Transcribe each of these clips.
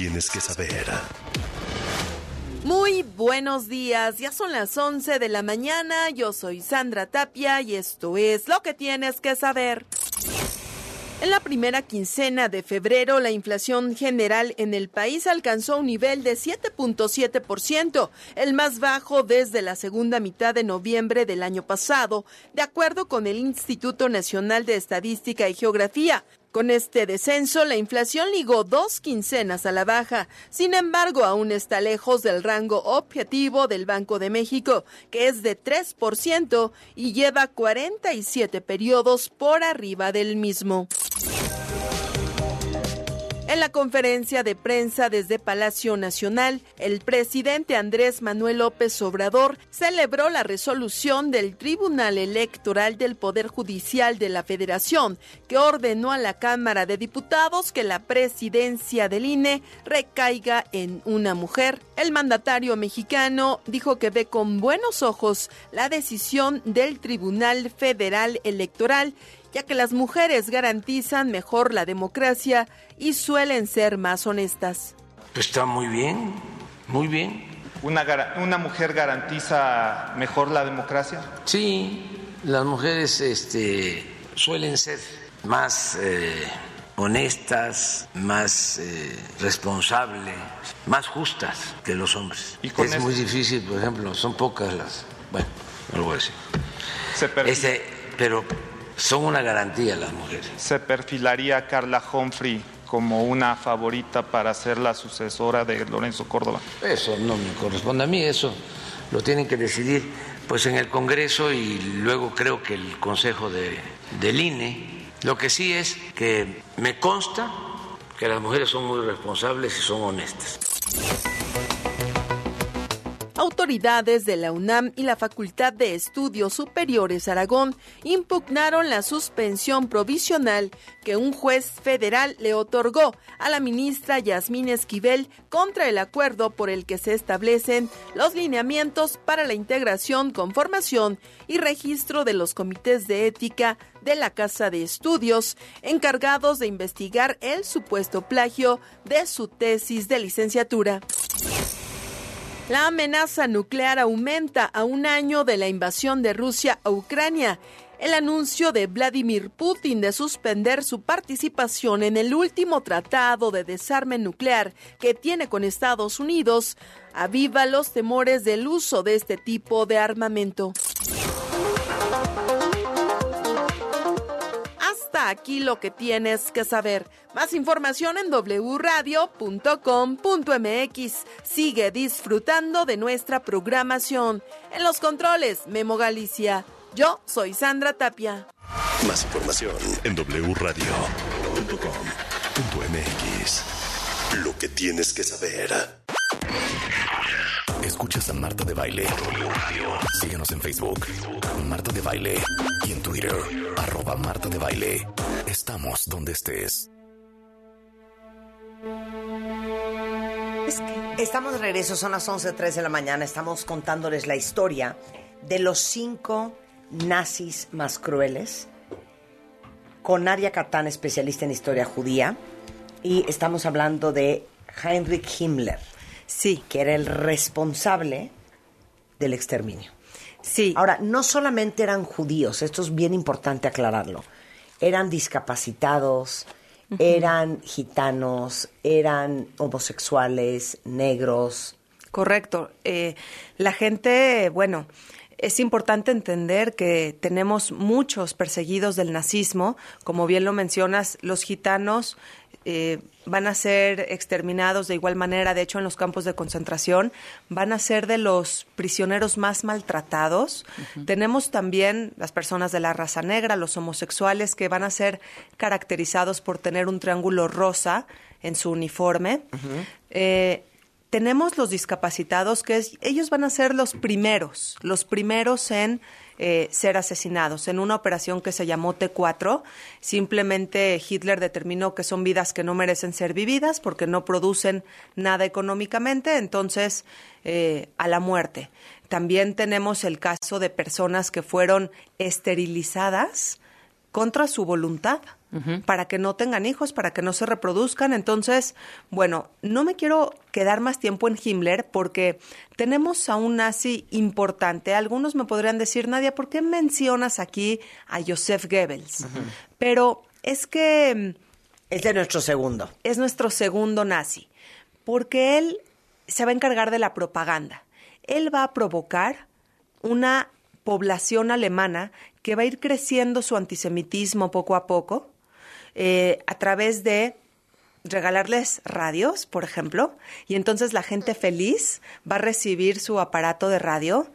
tienes que saber. Muy buenos días, ya son las 11 de la mañana, yo soy Sandra Tapia y esto es lo que tienes que saber. En la primera quincena de febrero, la inflación general en el país alcanzó un nivel de 7.7%, el más bajo desde la segunda mitad de noviembre del año pasado, de acuerdo con el Instituto Nacional de Estadística y Geografía. Con este descenso, la inflación ligó dos quincenas a la baja. Sin embargo, aún está lejos del rango objetivo del Banco de México, que es de 3% y lleva 47 periodos por arriba del mismo. En la conferencia de prensa desde Palacio Nacional, el presidente Andrés Manuel López Obrador celebró la resolución del Tribunal Electoral del Poder Judicial de la Federación, que ordenó a la Cámara de Diputados que la presidencia del INE recaiga en una mujer. El mandatario mexicano dijo que ve con buenos ojos la decisión del Tribunal Federal Electoral ya que las mujeres garantizan mejor la democracia y suelen ser más honestas. Está muy bien, muy bien. ¿Una, una mujer garantiza mejor la democracia? Sí, las mujeres este, suelen ser más eh, honestas, más eh, responsables, más justas que los hombres. ¿Y es muy difícil, por ejemplo, son pocas las... Bueno, no lo voy a decir. Se este, pero son una garantía las mujeres. ¿Se perfilaría Carla Humphrey como una favorita para ser la sucesora de Lorenzo Córdoba? Eso no me corresponde a mí, eso lo tienen que decidir pues en el Congreso y luego creo que el Consejo de, del INE. Lo que sí es que me consta que las mujeres son muy responsables y son honestas. Autoridades de la UNAM y la Facultad de Estudios Superiores Aragón impugnaron la suspensión provisional que un juez federal le otorgó a la ministra Yasmín Esquivel contra el acuerdo por el que se establecen los lineamientos para la integración, conformación y registro de los comités de ética de la Casa de Estudios, encargados de investigar el supuesto plagio de su tesis de licenciatura. La amenaza nuclear aumenta a un año de la invasión de Rusia a Ucrania. El anuncio de Vladimir Putin de suspender su participación en el último tratado de desarme nuclear que tiene con Estados Unidos aviva los temores del uso de este tipo de armamento. Aquí lo que tienes que saber. Más información en wradio.com.mx. Sigue disfrutando de nuestra programación. En los controles, Memo Galicia. Yo soy Sandra Tapia. Más información en wradio.com.mx. Lo que tienes que saber. Escuchas a Marta de Baile. Síguenos en Facebook. Marta de Baile. Y en Twitter. Arroba Marta de Baile. Estamos donde estés. Estamos de regreso, son las 11.03 de la mañana. Estamos contándoles la historia de los cinco nazis más crueles con Nadia Katán, especialista en historia judía. Y estamos hablando de Heinrich Himmler. Sí. Que era el responsable del exterminio. Sí. Ahora, no solamente eran judíos, esto es bien importante aclararlo. Eran discapacitados, eran gitanos, eran homosexuales, negros. Correcto. Eh, la gente, bueno, es importante entender que tenemos muchos perseguidos del nazismo, como bien lo mencionas, los gitanos eh, van a ser exterminados de igual manera, de hecho en los campos de concentración, van a ser de los prisioneros más maltratados. Tenemos también las personas de la raza negra, los homosexuales, que van a ser caracterizados por tener un triángulo rosa en su uniforme. Eh, tenemos los discapacitados, que ellos van a ser los primeros, los primeros en eh, ser asesinados. En una operación que se llamó T4, simplemente Hitler determinó que son vidas que no merecen ser vividas porque no producen nada económicamente, entonces eh, a la muerte. También tenemos el caso de personas que fueron esterilizadas contra su voluntad para que no tengan hijos, para que no se reproduzcan. Entonces, bueno, no me quiero quedar más tiempo en Himmler porque tenemos a un nazi importante. Algunos me podrían decir, Nadia, ¿por qué mencionas aquí a Joseph Goebbels? Pero es que... Es de nuestro segundo. Es nuestro segundo nazi, porque él se va a encargar de la propaganda. Él va a provocar una población alemana que va a ir creciendo su antisemitismo poco a poco eh, a través de regalarles radios, por ejemplo, y entonces la gente feliz va a recibir su aparato de radio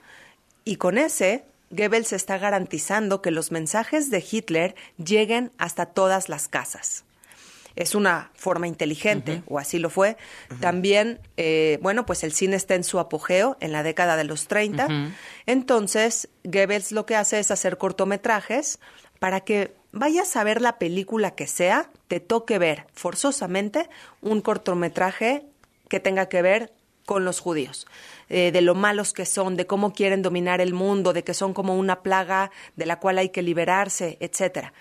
y con ese Goebbels está garantizando que los mensajes de Hitler lleguen hasta todas las casas es una forma inteligente, o así lo fue. También, eh, bueno, pues el cine está en su apogeo en la década de los 30. Entonces, Goebbels lo que hace es hacer cortometrajes para que vayas a ver la película que sea, te toque ver forzosamente un cortometraje que tenga que ver con los judíos, eh, de lo malos que son, de cómo quieren dominar el mundo, de que son como una plaga de la cual hay que liberarse, etcétera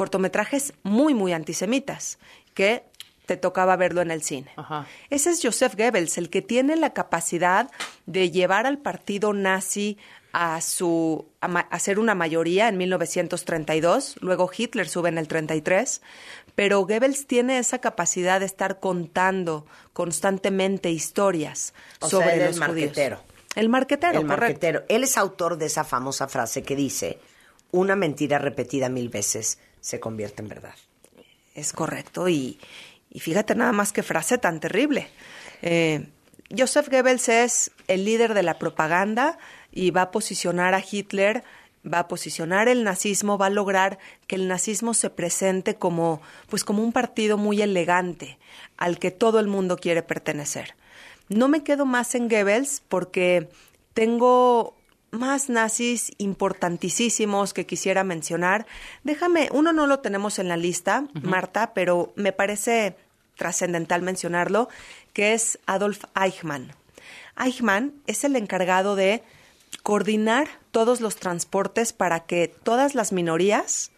cortometrajes muy, muy antisemitas, que te tocaba verlo en el cine. Ese es Joseph Goebbels, el que tiene la capacidad de llevar al partido nazi a su a, ser una mayoría en 1932, luego Hitler sube en el 33, pero Goebbels tiene esa capacidad de estar contando constantemente historias sobre el los marquetero. El marquetero, el marquetero. Él es autor de esa famosa frase que dice, una mentira repetida mil veces se convierte en verdad. Es correcto. Y, fíjate nada más qué frase tan terrible. Eh, Joseph Goebbels es el líder de la propaganda y va a posicionar a Hitler, va a posicionar el nazismo, va a lograr que el nazismo se presente como, pues como un partido muy elegante al que todo el mundo quiere pertenecer. No me quedo más en Goebbels porque tengo más nazis importantísimos que quisiera mencionar. Déjame, uno no lo tenemos en la lista, Marta, pero me parece trascendental mencionarlo, que es Adolf Eichmann. Eichmann es el encargado de coordinar todos los transportes para que todas las minorías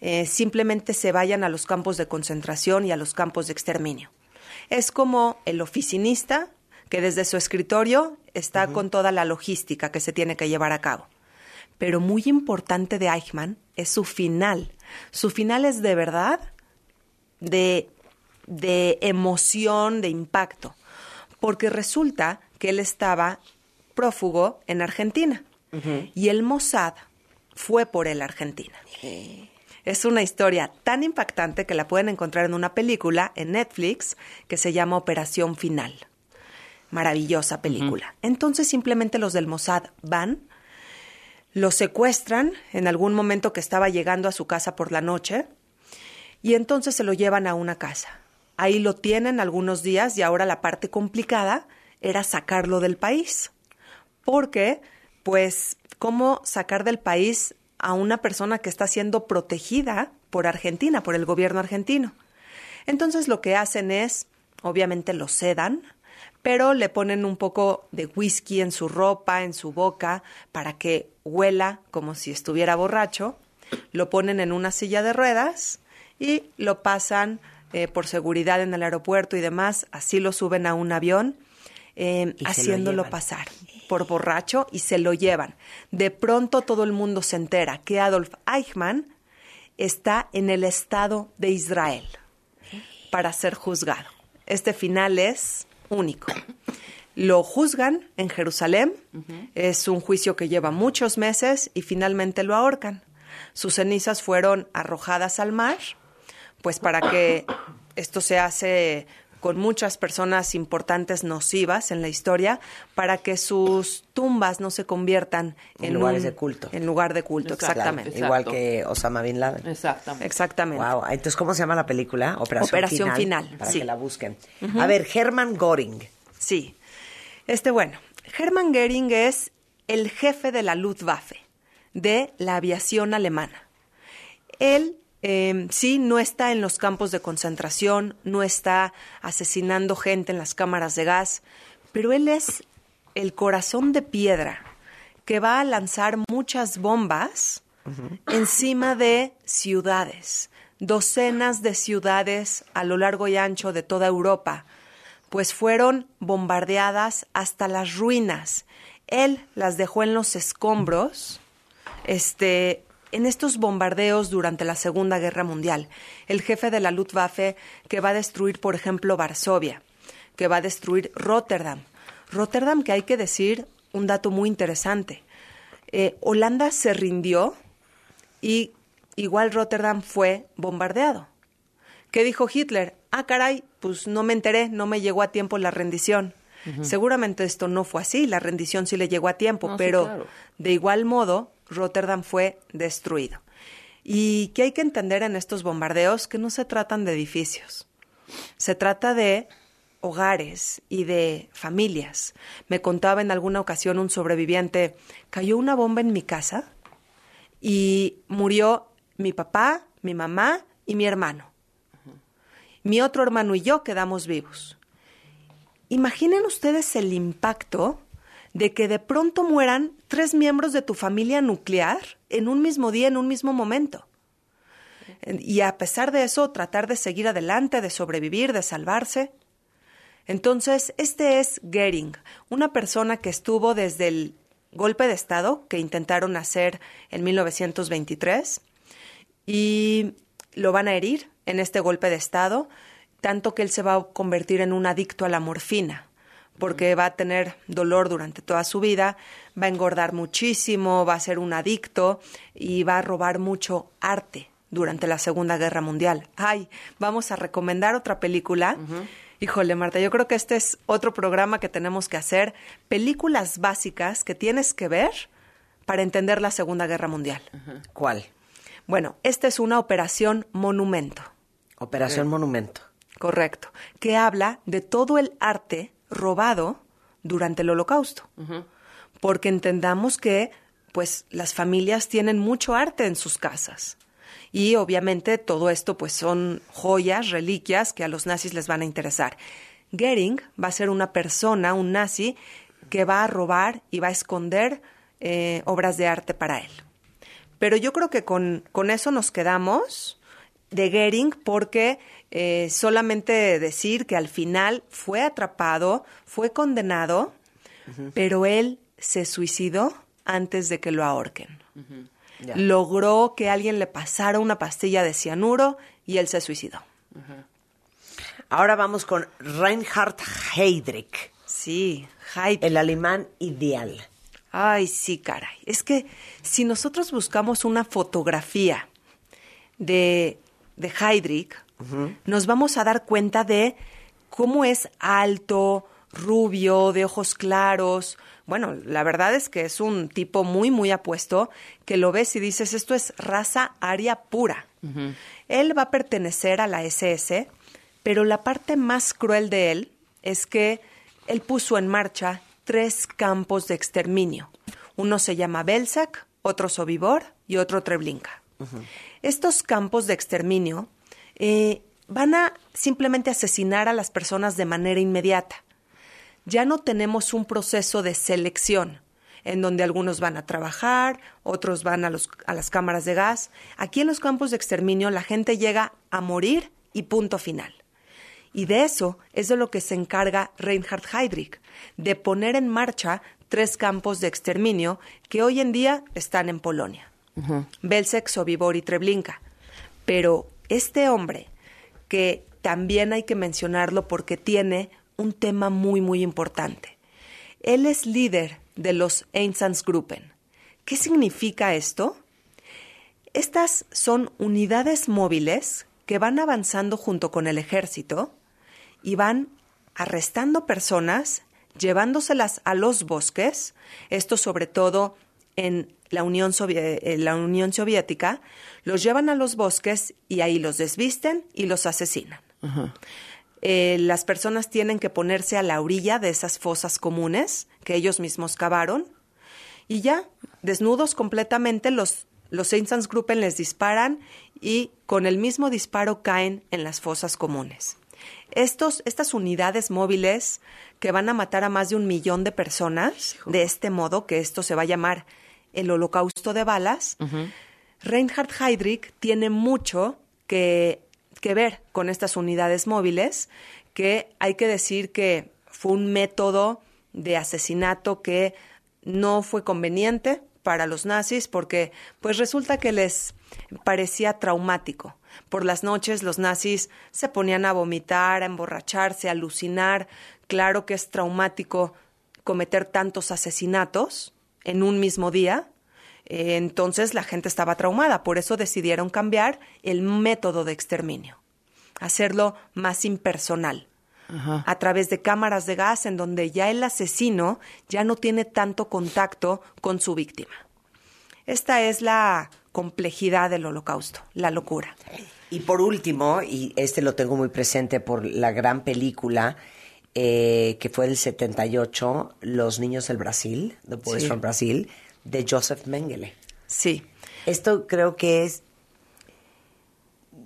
eh, simplemente se vayan a los campos de concentración y a los campos de exterminio. Es como el oficinista que desde su escritorio está con toda la logística que se tiene que llevar a cabo. Pero muy importante de Eichmann es su final. Su final es de verdad de, de emoción, de impacto, porque resulta que él estaba prófugo en Argentina y el Mossad fue por él a Argentina. Es una historia tan impactante que la pueden encontrar en una película en Netflix que se llama Operación Final maravillosa película. Entonces simplemente los del Mossad van, lo secuestran en algún momento que estaba llegando a su casa por la noche y entonces se lo llevan a una casa. Ahí lo tienen algunos días y ahora la parte complicada era sacarlo del país. Porque, pues, ¿cómo sacar del país a una persona que está siendo protegida por Argentina, por el gobierno argentino? Entonces lo que hacen es, obviamente lo sedan, pero le ponen un poco de whisky en su ropa, en su boca, para que huela como si estuviera borracho. Lo ponen en una silla de ruedas y lo pasan eh, por seguridad en el aeropuerto y demás. Así lo suben a un avión, eh, haciéndolo pasar por borracho y se lo llevan. De pronto todo el mundo se entera que Adolf Eichmann está en el Estado de Israel para ser juzgado. Este final es único. Lo juzgan en Jerusalén, es un juicio que lleva muchos meses y finalmente lo ahorcan. Sus cenizas fueron arrojadas al mar, pues para que esto se hace con muchas personas importantes nocivas en la historia para que sus tumbas no se conviertan en, lugares de culto. En lugar de culto, exactamente. Igual que Osama Bin Laden. Exactamente. Exactamente. Wow. Entonces, ¿cómo se llama la película? Operación, Operación Final. para que la busquen. A ver, Hermann Göring. Sí. Este, bueno, Hermann Göring es el jefe de la Luftwaffe, de la aviación alemana. Él eh, sí, no está en los campos de concentración, no está asesinando gente en las cámaras de gas, pero él es el corazón de piedra que va a lanzar muchas bombas encima de ciudades, docenas de ciudades a lo largo y ancho de toda Europa, pues fueron bombardeadas hasta las ruinas. Él las dejó en los escombros, este, en estos bombardeos durante la Segunda Guerra Mundial. El jefe de la Luftwaffe que va a destruir, por ejemplo, Varsovia, que va a destruir Rotterdam. Rotterdam, que hay que decir un dato muy interesante. Eh, Holanda se rindió y igual Rotterdam fue bombardeado. ¿Qué dijo Hitler? Ah, caray, pues no me enteré, no me llegó a tiempo la rendición. Seguramente esto no fue así, la rendición sí le llegó a tiempo, pero de igual modo Rotterdam fue destruido. ¿Y qué hay que entender en estos bombardeos? Que no se tratan de edificios, se trata de hogares y de familias. Me contaba en alguna ocasión un sobreviviente, cayó una bomba en mi casa y murió mi papá, mi mamá y mi hermano. Mi otro hermano y yo quedamos vivos. Imaginen ustedes el impacto de que de pronto mueran tres miembros de tu familia nuclear en un mismo día, en un mismo momento. Y a pesar de eso, tratar de seguir adelante, de sobrevivir, de salvarse. Entonces, este es Gering, una persona que estuvo desde el golpe de Estado que intentaron hacer en 1923 y lo van a herir en este golpe de Estado, tanto que él se va a convertir en un adicto a la morfina porque va a tener dolor durante toda su vida, va a engordar muchísimo, va a ser un adicto y va a robar mucho arte durante la Segunda Guerra Mundial. Ay, vamos a recomendar otra película. Híjole, Marta, yo creo que este es otro programa que tenemos que hacer, películas básicas que tienes que ver para entender la Segunda Guerra Mundial. ¿Cuál? Bueno, esta es una operación monumento. Operación Monumento. Correcto, que habla de todo el arte robado durante el holocausto. Porque entendamos que pues las familias tienen mucho arte en sus casas. Y obviamente todo esto pues son joyas, reliquias que a los nazis les van a interesar. Goering va a ser una persona, un nazi, que va a robar y va a esconder eh, obras de arte para él. Pero yo creo que con, con eso nos quedamos de Goering porque eh, solamente decir que al final fue atrapado, fue condenado, pero él se suicidó antes de que lo ahorquen. Logró que alguien le pasara una pastilla de cianuro y él se suicidó. Ahora vamos con Reinhard Heydrich. Sí, Heydrich. El alemán ideal. Ay, sí, caray. Es que si nosotros buscamos una fotografía de, de Heydrich, nos vamos a dar cuenta de cómo es alto, rubio, de ojos claros. Bueno, la verdad es que es un tipo muy, muy apuesto, que lo ves y dices, esto es raza aria pura. Él va a pertenecer a la SS, pero la parte más cruel de él es que él puso en marcha tres campos de exterminio. Uno se llama Belzec, otro Sobibor y otro Treblinka. Estos campos de exterminio eh, van a simplemente asesinar a las personas de manera inmediata. Ya no tenemos un proceso de selección en donde algunos van a trabajar, otros van a, a las cámaras de gas. Aquí en los campos de exterminio la gente llega a morir y punto final. Y de eso es de lo que se encarga Reinhard Heydrich, de poner en marcha tres campos de exterminio que hoy en día están en Polonia. Belzec, Sobibor y Treblinka. Pero este hombre, que también hay que mencionarlo porque tiene un tema muy, muy importante. Él es líder de los Einsatzgruppen. ¿Qué significa esto? Estas son unidades móviles que van avanzando junto con el ejército y van arrestando personas, llevándoselas a los bosques, esto sobre todo en la Unión, la Unión Soviética, los llevan a los bosques y ahí los desvisten y los asesinan. Eh, las personas tienen que ponerse a la orilla de esas fosas comunes que ellos mismos cavaron y ya, desnudos completamente, los, los Einsatzgruppen les disparan y con el mismo disparo caen en las fosas comunes. Estos, estas unidades móviles que van a matar a más de un millón de personas, de este modo, que esto se va a llamar el holocausto de balas, Reinhard Heydrich tiene mucho que, que ver con estas unidades móviles, que hay que decir que fue un método de asesinato que no fue conveniente para los nazis porque pues resulta que les parecía traumático. Por las noches los nazis se ponían a vomitar, a emborracharse, a alucinar. Claro que es traumático cometer tantos asesinatos en un mismo día. Eh, entonces la gente estaba traumada, por eso decidieron cambiar el método de exterminio, hacerlo más impersonal a través de cámaras de gas en donde ya el asesino ya no tiene tanto contacto con su víctima. Esta es la complejidad del holocausto, la locura. Y por último, y este lo tengo muy presente por la gran película eh, que fue del 78, Los Niños del Brasil, The Boys Sí. from Brasil, de Joseph Mengele. Sí, Esto creo que es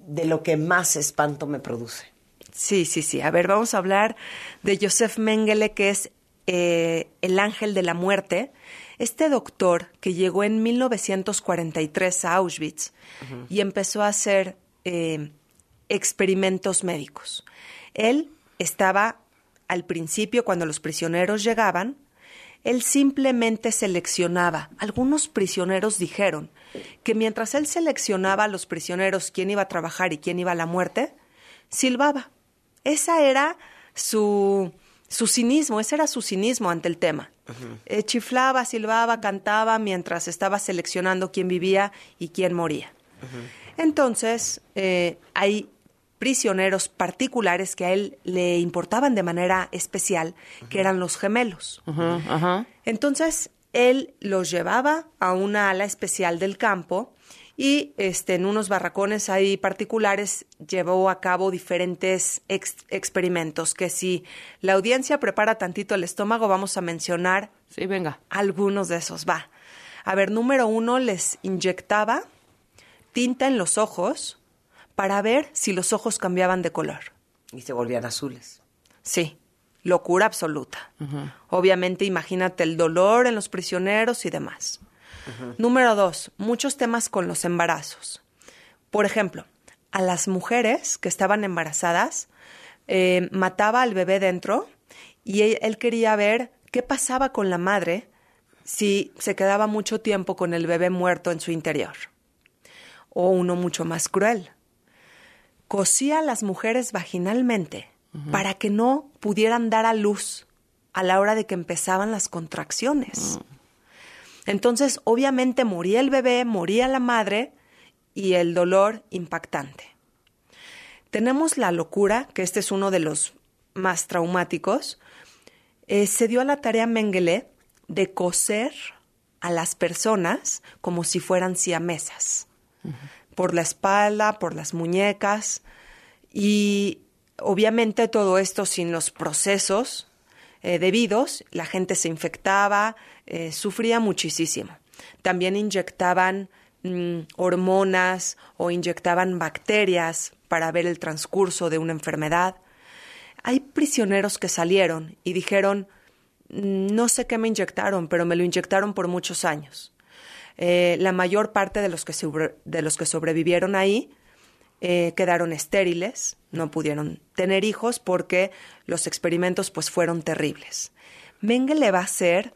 de lo que más espanto me produce. sí, sí, sí. A ver, vamos a hablar de Joseph Mengele, que es eh, el ángel de la muerte. Este doctor que llegó en 1943 a Auschwitz y empezó a hacer eh, experimentos médicos. Él estaba al principio, cuando los prisioneros llegaban, él simplemente seleccionaba. Algunos prisioneros dijeron que mientras él seleccionaba a los prisioneros quién iba a trabajar y quién iba a la muerte, silbaba. Esa era su, su cinismo, ese era su cinismo ante el tema. Eh, chiflaba, silbaba, cantaba mientras estaba seleccionando quién vivía y quién moría. Entonces, eh, hay prisioneros particulares que a él le importaban de manera especial, que eran los gemelos. Entonces, él los llevaba a una ala especial del campo y este, en unos barracones ahí particulares llevó a cabo diferentes ex- experimentos que si la audiencia prepara tantito el estómago vamos a mencionar Sí, venga. algunos de esos. Va. A ver, número uno, les inyectaba tinta en los ojos para ver si los ojos cambiaban de color. Y se volvían azules. Sí, locura absoluta. Obviamente, imagínate el dolor en los prisioneros y demás. Número dos, muchos temas con los embarazos. Por ejemplo, a las mujeres que estaban embarazadas, eh, mataba al bebé dentro y él, él quería ver qué pasaba con la madre si se quedaba mucho tiempo con el bebé muerto en su interior. O uno mucho más cruel, cosía a las mujeres vaginalmente para que no pudieran dar a luz a la hora de que empezaban las contracciones. Entonces, obviamente moría el bebé, moría la madre y el dolor impactante. Tenemos la locura, que este es uno de los más traumáticos. Eh, se dio a la tarea Mengele de coser a las personas como si fueran siamesas por la espalda, por las muñecas y obviamente todo esto sin los procesos eh, debidos, la gente se infectaba, eh, sufría muchísimo. También inyectaban mm, hormonas o inyectaban bacterias para ver el transcurso de una enfermedad. Hay prisioneros que salieron y dijeron, "Mm, no sé qué me inyectaron, pero me lo inyectaron por muchos años. Eh, la mayor parte de los que, de los que sobrevivieron ahí eh, quedaron estériles, no pudieron tener hijos porque los experimentos pues fueron terribles. Mengele va a ser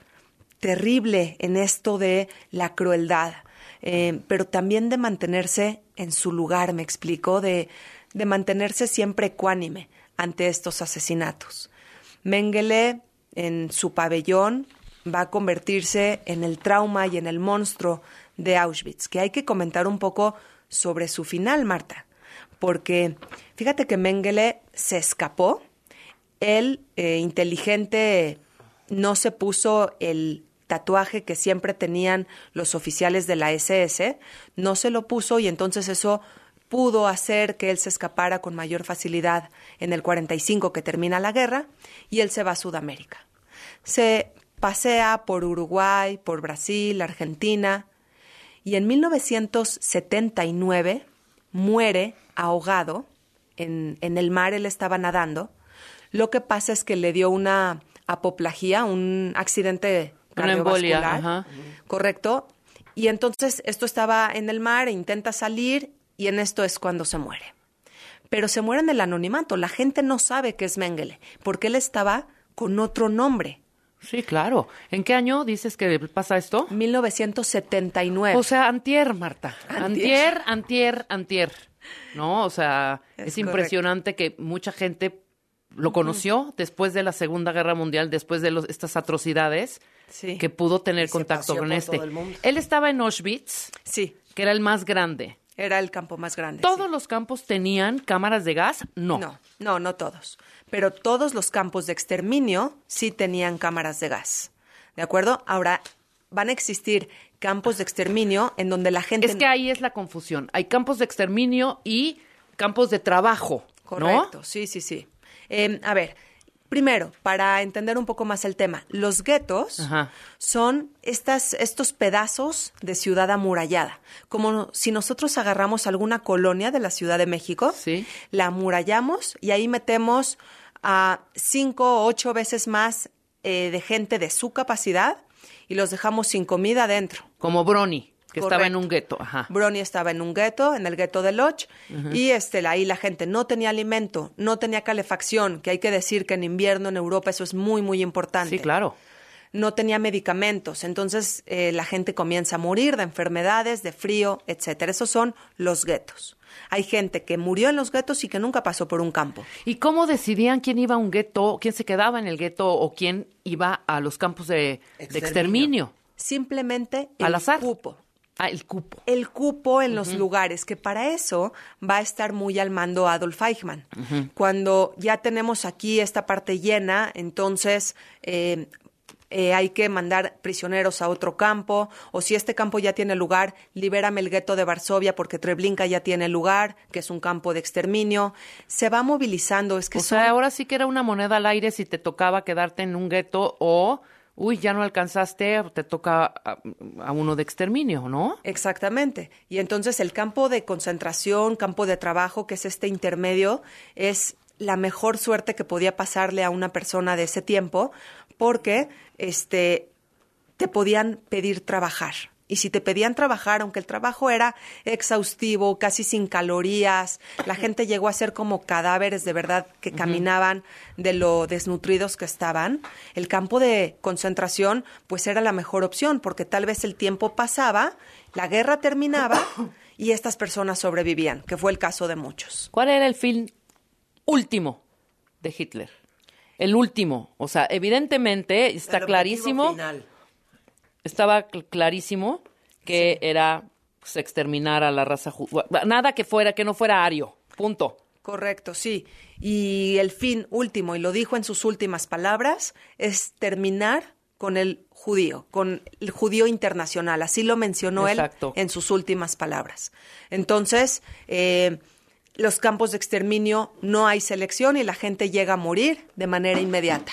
terrible en esto de la crueldad, eh, pero también de mantenerse en su lugar, me explico, de, de mantenerse siempre ecuánime ante estos asesinatos. Mengele en su pabellón va a convertirse en el trauma y en el monstruo de Auschwitz, que hay que comentar un poco sobre su final, Marta, porque fíjate que Mengele se escapó, él, eh, inteligente, no se puso el tatuaje que siempre tenían los oficiales de la SS, no se lo puso y entonces eso pudo hacer que él se escapara con mayor facilidad en el 45 que termina la guerra y él se va a Sudamérica. Se pasea por Uruguay, por Brasil, Argentina y en 1979 muere ahogado en, en el mar, él estaba nadando. Lo que pasa es que le dio una apoplagía, un accidente Una embolia, cardiovascular, ajá. correcto. Y entonces esto estaba en el mar, e intenta salir y en esto es cuando se muere. Pero se muere en el anonimato, la gente no sabe que es Mengele, porque él estaba con otro nombre. Sí, claro. ¿En qué año dices que pasa esto? 1979. O sea, antier, Marta. Antier, antier, antier. ¿No? O sea, Es es, impresionante que mucha gente lo conoció después de la Segunda Guerra Mundial, después de los- estas atrocidades, Sí. que pudo tener contacto con este. Él estaba en Auschwitz, Sí, que era el más grande. era el campo más grande. ¿Todos sí. los campos tenían cámaras de gas? No. No, no, no todos. Pero todos los campos de exterminio sí tenían cámaras de gas. ¿De acuerdo? Ahora, van a existir campos de exterminio en donde la gente... Es que ahí es la confusión. Hay campos de exterminio y campos de trabajo. ¿no? Correcto, sí, sí, sí. Eh, a ver, primero, para entender un poco más el tema, los guetos Ajá. son estas, estos pedazos de ciudad amurallada. Como si nosotros agarramos alguna colonia de la Ciudad de México, Sí. la amurallamos y ahí metemos a cinco o ocho veces más eh, de gente de su capacidad y los dejamos sin comida adentro. Como Brony, que estaba en un gueto. Ajá. Brony estaba en un gueto, en el gueto de Loch, y este, ahí la gente no tenía alimento, no tenía calefacción, que hay que decir que en invierno en Europa eso es muy, muy importante. Sí, claro. No tenía medicamentos, entonces eh, la gente comienza a morir de enfermedades, de frío, etcétera. Esos son los guetos. Hay gente que murió en los guetos y que nunca pasó por un campo. ¿Y cómo decidían quién iba a un gueto, quién se quedaba en el gueto o quién iba a los campos de, de Exterminio. exterminio? Simplemente el Al azar. cupo. Ah, el cupo. el cupo en los lugares, que para eso va a estar muy al mando Adolf Eichmann. Cuando ya tenemos aquí esta parte llena, entonces eh, eh, hay que mandar prisioneros a otro campo, o si este campo ya tiene lugar, libérame el gueto de Varsovia porque Treblinka ya tiene lugar, que es un campo de exterminio. Se va movilizando, es que O son- sea, ahora sí que era una moneda al aire si te tocaba quedarte en un gueto o, uy, ya no alcanzaste, te toca a, a uno de exterminio, ¿no? Exactamente. Y entonces el campo de concentración, campo de trabajo, que es este intermedio, es la mejor suerte que podía pasarle a una persona de ese tiempo, porque este te podían pedir trabajar. Y si te pedían trabajar, aunque el trabajo era exhaustivo, casi sin calorías, la gente llegó a ser como cadáveres de verdad que caminaban de lo desnutridos que estaban, el campo de concentración pues era la mejor opción, porque tal vez el tiempo pasaba, la guerra terminaba y estas personas sobrevivían, que fue el caso de muchos. ¿Cuál era el fin último de Hitler? El último. O sea, evidentemente está El clarísimo. final. estaba cl- clarísimo que era pues, exterminar a la raza judía. Nada que fuera, que no fuera ario. Punto. Correcto, sí. Y el fin último, y lo dijo en sus últimas palabras, es terminar con el judío, con el judío internacional. Así lo mencionó Exacto. él en sus últimas palabras. Entonces, eh, los campos de exterminio no hay selección y la gente llega a morir de manera inmediata.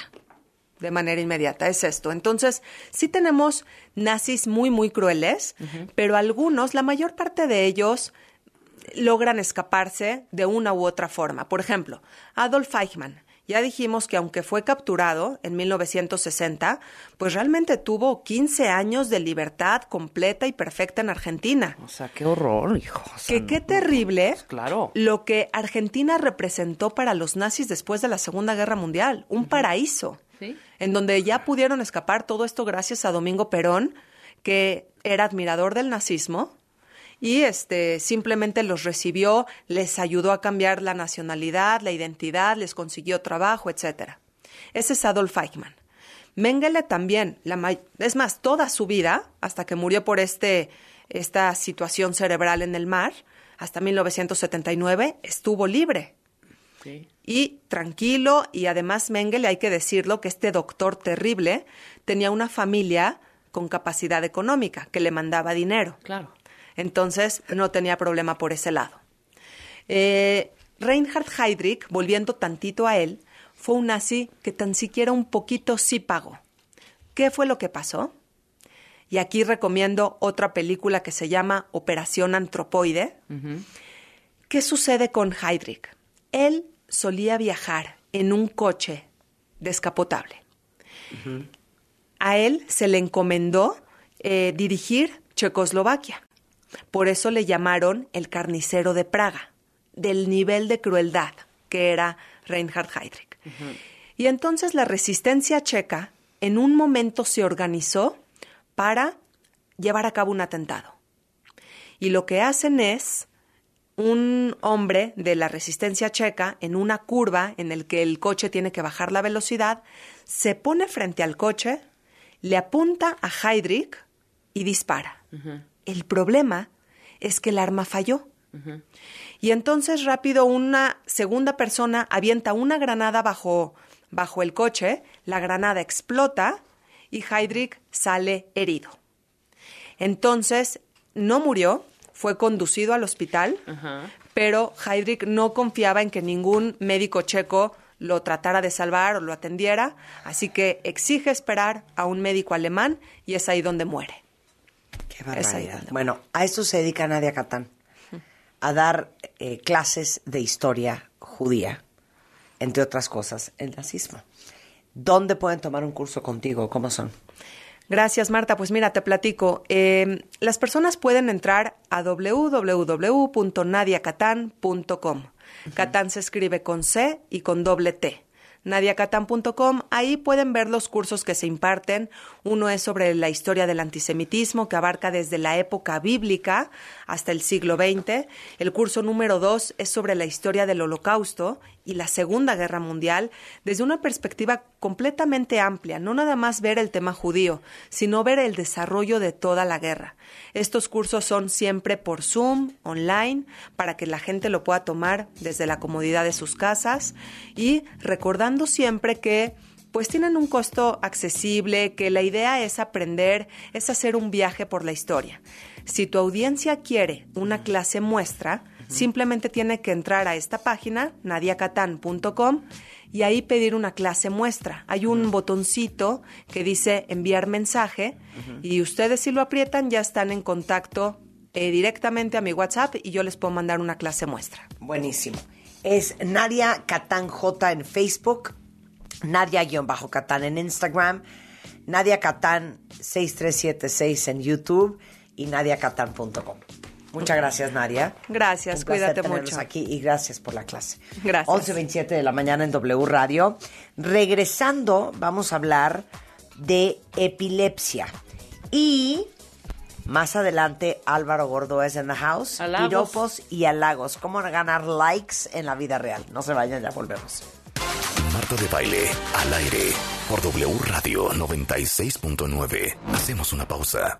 De manera inmediata, es esto. Entonces, sí tenemos nazis muy, muy crueles, pero algunos, la mayor parte de ellos, logran escaparse de una u otra forma. Por ejemplo, Adolf Eichmann. Ya dijimos que aunque fue capturado en 1960, pues realmente tuvo 15 años de libertad completa y perfecta en Argentina. O sea, qué horror, hijo. O sea, Que qué no- terrible claro. lo que Argentina representó para los nazis después de la Segunda Guerra Mundial. Un paraíso. Sí. En donde ya pudieron escapar todo esto gracias a Domingo Perón, que era admirador del nazismo y este simplemente los recibió, les ayudó a cambiar la nacionalidad, la identidad, les consiguió trabajo, etcétera. Ese es Adolf Eichmann. Mengele también, la es más, toda su vida, hasta que murió por este, esta situación cerebral en el mar, hasta 1979, estuvo libre Sí. y tranquilo y además Mengele, hay que decirlo, que este doctor terrible tenía una familia con capacidad económica que le mandaba dinero. Claro. Entonces no tenía problema por ese lado. Eh, Reinhard Heydrich, volviendo tantito a él, fue un nazi que tan siquiera un poquito sí pagó. ¿Qué fue lo que pasó? Y aquí recomiendo otra película que se llama Operación Antropoide. ¿Qué sucede con Heydrich? Él solía viajar en un coche descapotable. A él se le encomendó eh, dirigir Checoslovaquia. Por eso le llamaron el carnicero de Praga, del nivel de crueldad que era Reinhard Heydrich. Y entonces la resistencia checa en un momento se organizó para llevar a cabo un atentado. Y lo que hacen es un hombre de la resistencia checa en una curva en el que el coche tiene que bajar la velocidad, se pone frente al coche, le apunta a Heydrich y dispara. El problema es que el arma falló. Y entonces rápido una segunda persona avienta una granada bajo, bajo el coche, la granada explota y Heydrich sale herido. Entonces, no murió, fue conducido al hospital, pero Heydrich no confiaba en que ningún médico checo lo tratara de salvar o lo atendiera, así que exige esperar a un médico alemán y es ahí donde muere. Qué barbaridad. Bueno, a eso se dedica Nadia Catán, a dar eh, clases de historia judía, entre otras cosas, el nazismo. ¿Dónde pueden tomar un curso contigo? ¿Cómo son? Gracias, Marta. Pues mira, te platico. Eh, las personas pueden entrar a www.nadiacatán.com. Catán se escribe con C y con doble T nadiacatan.com. Ahí pueden ver los cursos que se imparten. Uno es sobre la historia del antisemitismo, que abarca desde la época bíblica hasta el siglo XX. El curso número dos es sobre la historia del holocausto y la Segunda Guerra Mundial desde una perspectiva completamente amplia, no nada más ver el tema judío, sino ver el desarrollo de toda la guerra. Estos cursos son siempre por Zoom, online, para que la gente lo pueda tomar desde la comodidad de sus casas y recordando siempre que pues tienen un costo accesible, que la idea es aprender, es hacer un viaje por la historia. Si tu audiencia quiere una clase muestra, Simplemente tiene que entrar a esta página, nadiacatan.com, y ahí pedir una clase muestra. Hay un botoncito que dice enviar mensaje y ustedes si lo aprietan ya están en contacto eh, directamente a mi WhatsApp y yo les puedo mandar una clase muestra. Buenísimo. Es Nadia Catán J en Facebook, Nadia-Catán en Instagram, Nadia Catán 6376 en YouTube y nadiacatán.com. Muchas gracias, Nadia. Gracias, cuídate mucho. aquí y gracias por la clase. Gracias. 11.27 de la mañana en W Radio. Regresando, vamos a hablar de epilepsia. Y más adelante, Álvaro Gordo es en the house. Halagos. Piropos y halagos. Cómo ganar likes en la vida real. No se vayan, ya volvemos. Marta de Baile, al aire, por W Radio 96.9. Hacemos una pausa.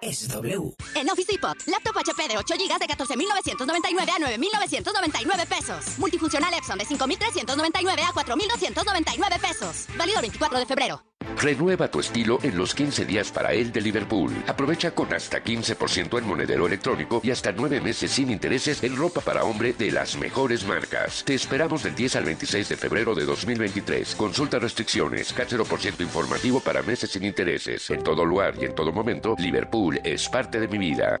Es W. En Office Depot, laptop HP de 8 GB de 14,999 a 9,999 pesos. Multifuncional Epson de 5,399 a 4,299 pesos. Válido 24 de febrero. Renueva tu estilo en los 15 días para él de Liverpool. Aprovecha con hasta 15% en monedero electrónico y hasta 9 meses sin intereses en ropa para hombre de las mejores marcas. Te esperamos del 10 al 26 de febrero de 2023. Consulta restricciones, por ciento informativo para meses sin intereses. En todo lugar y en todo momento, Liverpool es parte de mi vida.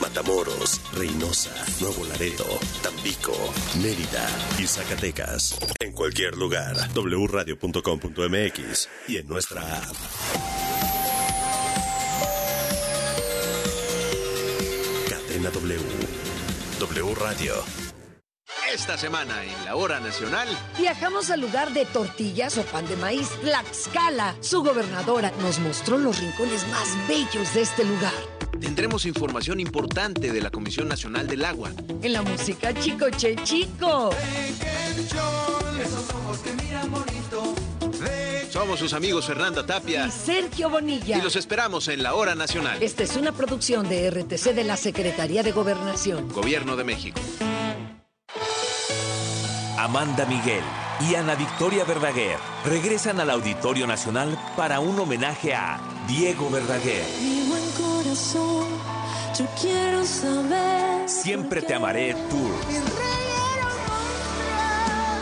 Matamoros, Reynosa, Nuevo Laredo, Tampico, Mérida y Zacatecas. En cualquier lugar, wradio.com.mx y en nuestra app. Cadena W. W Radio. Esta semana en la hora nacional. Viajamos al lugar de tortillas o pan de maíz, Tlaxcala. Su gobernadora nos mostró los rincones más bellos de este lugar. Tendremos información importante de la Comisión Nacional del Agua. En la música Chico Che Chico. Somos sus amigos Fernanda Tapia Y Sergio Bonilla. y los esperamos en la hora nacional. Esta es una producción de RTC de la Secretaría de Gobernación. Gobierno de México. Amanda Miguel y Ana Victoria Verdaguer regresan al Auditorio Nacional para un homenaje a Diego Verdaguer. Siempre te amaré Tour.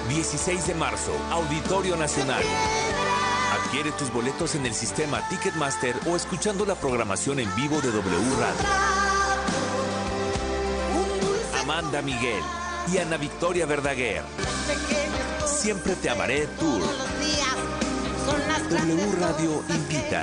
16 de marzo, Auditorio Nacional. Adquiere tus boletos en el sistema Ticketmaster o escuchando la programación en vivo de W Radio. Amanda Miguel y Ana Victoria Verdaguer. Siempre te amaré Tour. W Radio invita.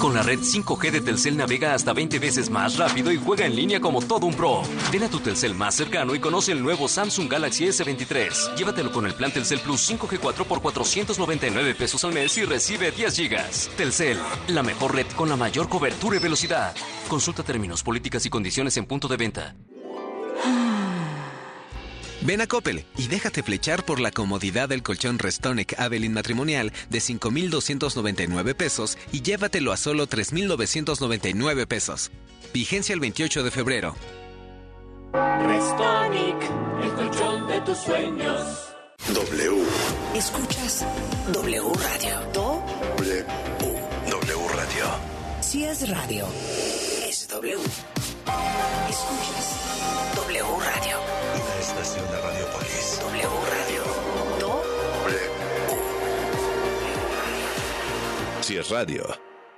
Con la red 5G de Telcel navega hasta 20 veces más rápido y juega en línea como todo un pro. Ven a tu Telcel más cercano y conoce el nuevo Samsung Galaxy S23. Llévatelo con el plan Telcel Plus 5G 4 por 499 pesos al mes y recibe 10 gigas. Telcel, la mejor red con la mayor cobertura y velocidad. Consulta términos, políticas y condiciones en punto de venta. Ven a Coppel y déjate flechar por la comodidad del colchón Restonic Avelin matrimonial de 5,299 pesos y llévatelo a solo 3,999 pesos. Vigencia el 28 de febrero. Restonic, el colchón de tus sueños. W. Escuchas W Radio. Do W. W Radio. Si es radio, es W. Escuchas W Radio. Estación de Radiopolis. W Radio. Do Si es radio,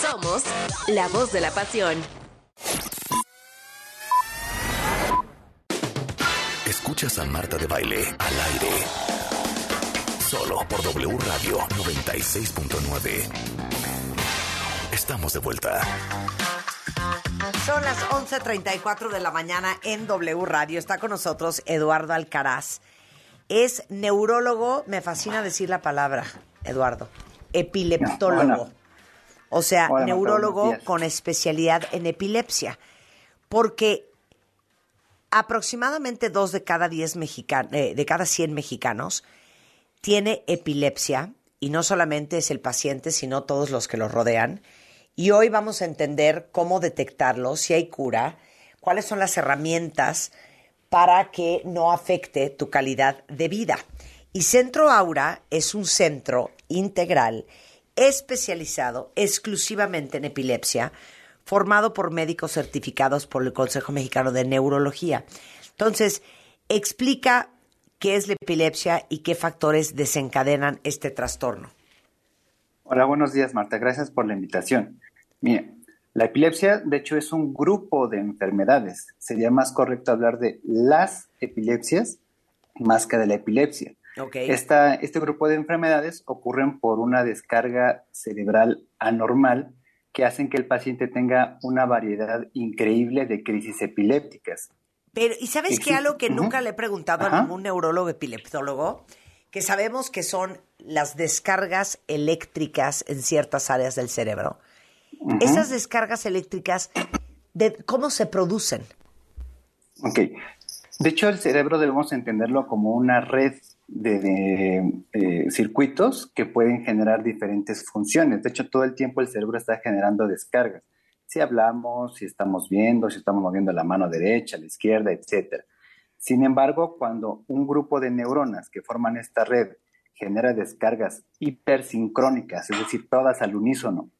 Somos la voz de la pasión. Escuchas a Marta de Baile al aire. Solo por W Radio 96.9. Estamos de vuelta. Son las 11.34 de la mañana en W Radio. Está con nosotros Eduardo Alcaraz. Es neurólogo, me fascina decir la palabra, Eduardo. Epileptólogo. O sea, Hola, neurólogo con especialidad en epilepsia. Porque aproximadamente dos de cada diez mexicanos, de cada 100 mexicanos tiene epilepsia y no solamente es el paciente, sino todos los que lo rodean. Y hoy vamos a entender cómo detectarlo, si hay cura, cuáles son las herramientas para que no afecte tu calidad de vida. Y Centro Aura es un centro integral especializado exclusivamente en epilepsia formado por médicos certificados por el Consejo Mexicano de Neurología. Entonces, explica qué es la epilepsia y qué factores desencadenan este trastorno. Hola, buenos días, Marta. Gracias por la invitación. Mira, la epilepsia, de hecho, es un grupo de enfermedades. Sería más correcto hablar de las epilepsias más que de la epilepsia. Okay. Esta, este grupo de enfermedades ocurren por una descarga cerebral anormal que hacen que el paciente tenga una variedad increíble de crisis epilépticas. Pero, ¿y sabes qué? Algo que nunca le he preguntado Ajá. a ningún neurólogo epileptólogo, que sabemos que son las descargas eléctricas en ciertas áreas del cerebro. Esas descargas eléctricas, de, ¿cómo se producen? Ok. De hecho, el cerebro debemos entenderlo como una red de, eh, circuitos que pueden generar diferentes funciones. De hecho, todo el tiempo el cerebro está generando descargas. Si hablamos, si estamos viendo, si estamos moviendo la mano derecha, la izquierda, etc. Sin embargo, cuando un grupo de neuronas que forman esta red genera descargas hipersincrónicas, es decir, todas al unísono,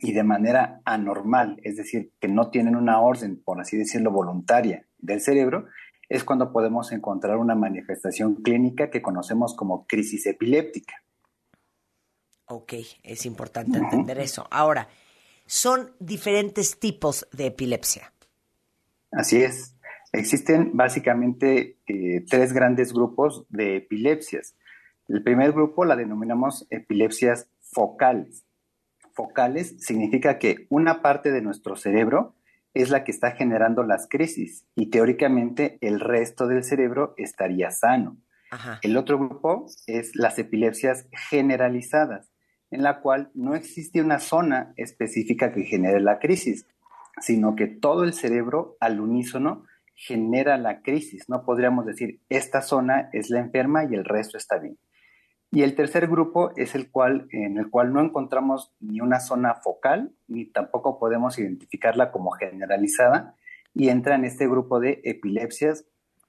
y de manera anormal, es decir, que no tienen una orden, por así decirlo, voluntaria del cerebro, es cuando podemos encontrar una manifestación clínica que conocemos como crisis epiléptica. Ok, es importante entender eso. Ahora, son diferentes tipos de epilepsia. Así es. Existen básicamente eh, tres grandes grupos de epilepsias. El primer grupo la denominamos epilepsias focales. Focales significa que una parte de nuestro cerebro es la que está generando las crisis y teóricamente el resto del cerebro estaría sano. Ajá. El otro grupo es las epilepsias generalizadas, en la cual no existe una zona específica que genere la crisis, sino que todo el cerebro al unísono genera la crisis. No podríamos decir esta zona es la enferma y el resto está bien. Y el tercer grupo es el cual en el cual no encontramos ni una zona focal ni tampoco podemos identificarla como generalizada y entra en este grupo de epilepsias